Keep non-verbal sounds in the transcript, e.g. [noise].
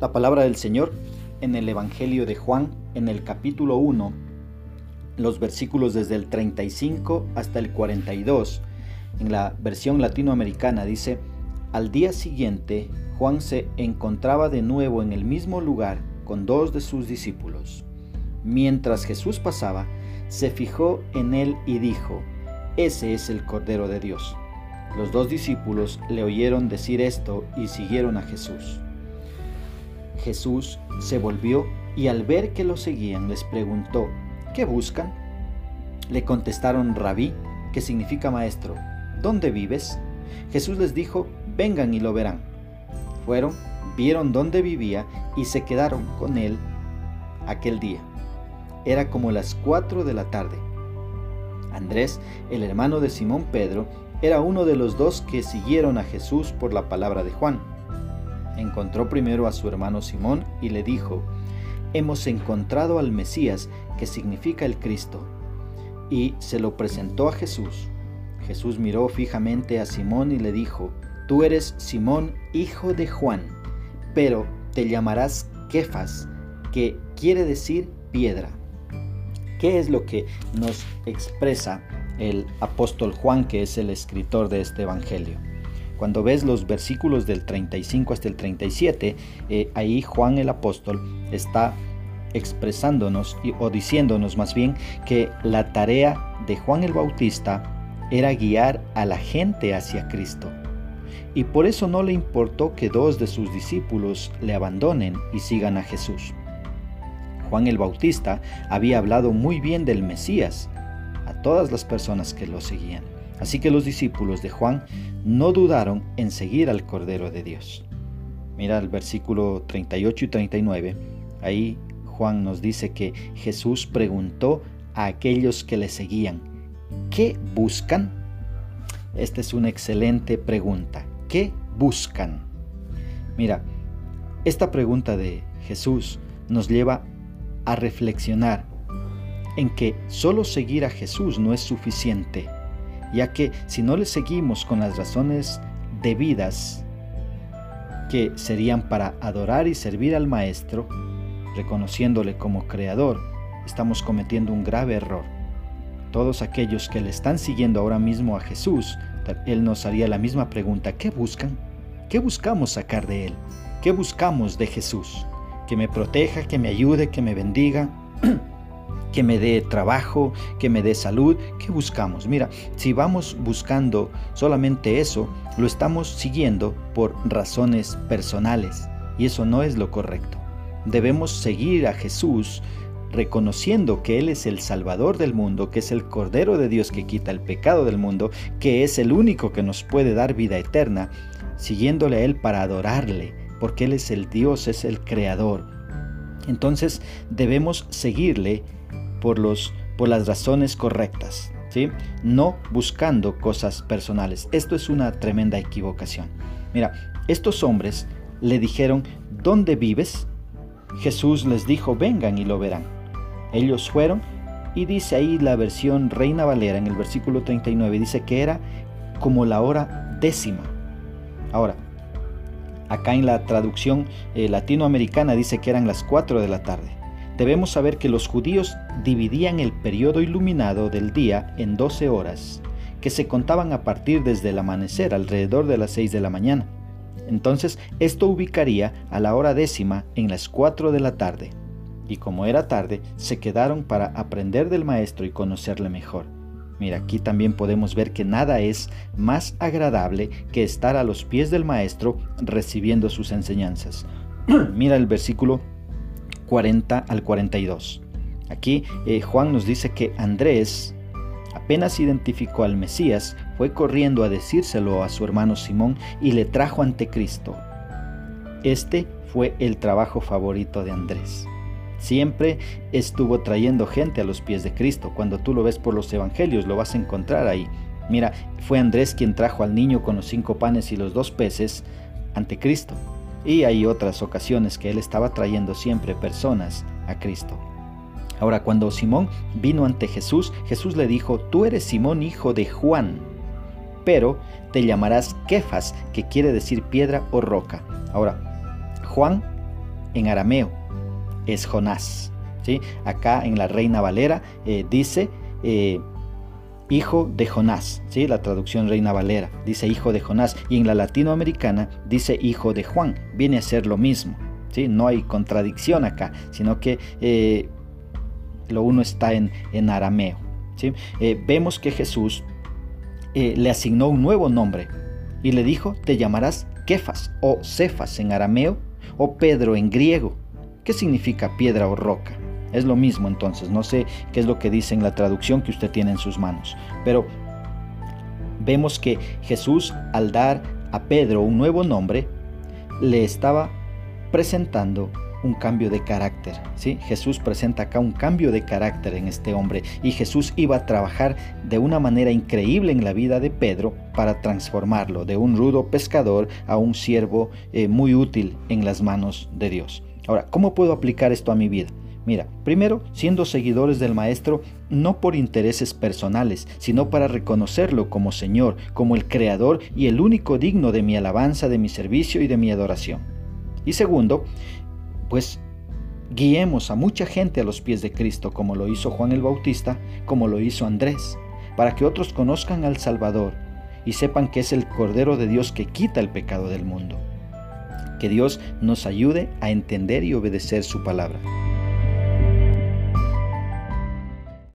La palabra del Señor en el Evangelio de Juan, en el capítulo 1, los versículos desde el 35 hasta el 42, en la versión latinoamericana dice, al día siguiente Juan se encontraba de nuevo en el mismo lugar con dos de sus discípulos. Mientras Jesús pasaba, se fijó en él y dijo, Ese es el Cordero de Dios. Los dos discípulos le oyeron decir esto y siguieron a Jesús. Jesús se volvió y al ver que lo seguían les preguntó, ¿qué buscan? Le contestaron rabí, que significa maestro, ¿dónde vives? Jesús les dijo, vengan y lo verán. Fueron, vieron dónde vivía y se quedaron con él aquel día. Era como las cuatro de la tarde. Andrés, el hermano de Simón Pedro, era uno de los dos que siguieron a Jesús por la palabra de Juan encontró primero a su hermano Simón y le dijo, Hemos encontrado al Mesías, que significa el Cristo. Y se lo presentó a Jesús. Jesús miró fijamente a Simón y le dijo, Tú eres Simón, hijo de Juan, pero te llamarás Kefas, que quiere decir piedra. ¿Qué es lo que nos expresa el apóstol Juan, que es el escritor de este Evangelio? Cuando ves los versículos del 35 hasta el 37, eh, ahí Juan el apóstol está expresándonos o diciéndonos más bien que la tarea de Juan el Bautista era guiar a la gente hacia Cristo. Y por eso no le importó que dos de sus discípulos le abandonen y sigan a Jesús. Juan el Bautista había hablado muy bien del Mesías todas las personas que lo seguían. Así que los discípulos de Juan no dudaron en seguir al Cordero de Dios. Mira el versículo 38 y 39. Ahí Juan nos dice que Jesús preguntó a aquellos que le seguían, ¿qué buscan? Esta es una excelente pregunta. ¿Qué buscan? Mira, esta pregunta de Jesús nos lleva a reflexionar en que solo seguir a Jesús no es suficiente ya que si no le seguimos con las razones debidas que serían para adorar y servir al Maestro, reconociéndole como Creador, estamos cometiendo un grave error. Todos aquellos que le están siguiendo ahora mismo a Jesús, Él nos haría la misma pregunta, ¿qué buscan? ¿Qué buscamos sacar de Él? ¿Qué buscamos de Jesús? Que me proteja, que me ayude, que me bendiga. [clears throat] que me dé trabajo, que me dé salud. ¿Qué buscamos? Mira, si vamos buscando solamente eso, lo estamos siguiendo por razones personales y eso no es lo correcto. Debemos seguir a Jesús reconociendo que Él es el Salvador del mundo, que es el Cordero de Dios que quita el pecado del mundo, que es el único que nos puede dar vida eterna, siguiéndole a Él para adorarle, porque Él es el Dios, es el Creador. Entonces debemos seguirle por, los, por las razones correctas, ¿sí? no buscando cosas personales. Esto es una tremenda equivocación. Mira, estos hombres le dijeron, ¿dónde vives? Jesús les dijo, vengan y lo verán. Ellos fueron y dice ahí la versión Reina Valera en el versículo 39, dice que era como la hora décima. Ahora, acá en la traducción eh, latinoamericana dice que eran las 4 de la tarde. Debemos saber que los judíos dividían el periodo iluminado del día en 12 horas, que se contaban a partir desde el amanecer alrededor de las 6 de la mañana. Entonces esto ubicaría a la hora décima en las 4 de la tarde. Y como era tarde, se quedaron para aprender del maestro y conocerle mejor. Mira, aquí también podemos ver que nada es más agradable que estar a los pies del maestro recibiendo sus enseñanzas. [clears throat] Mira el versículo 40 al 42. Aquí eh, Juan nos dice que Andrés apenas identificó al Mesías, fue corriendo a decírselo a su hermano Simón y le trajo ante Cristo. Este fue el trabajo favorito de Andrés. Siempre estuvo trayendo gente a los pies de Cristo. Cuando tú lo ves por los evangelios, lo vas a encontrar ahí. Mira, fue Andrés quien trajo al niño con los cinco panes y los dos peces ante Cristo. Y hay otras ocasiones que él estaba trayendo siempre personas a Cristo. Ahora, cuando Simón vino ante Jesús, Jesús le dijo, tú eres Simón hijo de Juan. pero te llamarás Kefas, que quiere decir piedra o roca. Ahora, Juan en arameo es Jonás. ¿sí? Acá en la Reina Valera eh, dice eh, hijo de Jonás, ¿sí? la traducción Reina Valera dice hijo de Jonás y en la latinoamericana dice hijo de Juan, viene a ser lo mismo. ¿sí? No hay contradicción acá, sino que eh, lo uno está en, en arameo. ¿sí? vemos que Jesús le asignó un nuevo nombre y le dijo, te llamarás Kefas o Cefas en arameo o Pedro en griego. ¿Qué significa piedra o roca? Es lo mismo entonces, no sé qué es lo que dice en la traducción que usted tiene en sus manos, pero vemos que Jesús al dar a Pedro un nuevo nombre, le estaba presentando un cambio de carácter. Jesús presenta acá un cambio de carácter en este hombre y Jesús iba a trabajar de una manera increíble en la vida de Pedro para transformarlo de un rudo pescador a un siervo eh, muy útil en las manos de Dios. Ahora, ¿cómo puedo aplicar esto a mi vida? Mira, primero, siendo seguidores del Maestro no por intereses personales, sino para reconocerlo como Señor, como el Creador y el único digno de mi alabanza, de mi servicio y de mi adoración. Y segundo, pues guiemos a mucha gente a los pies de Cristo, como lo hizo Juan el Bautista, como lo hizo Andrés, para que otros conozcan al Salvador y sepan que es el Cordero de Dios que quita el pecado del mundo. Que Dios nos ayude a entender y obedecer su palabra.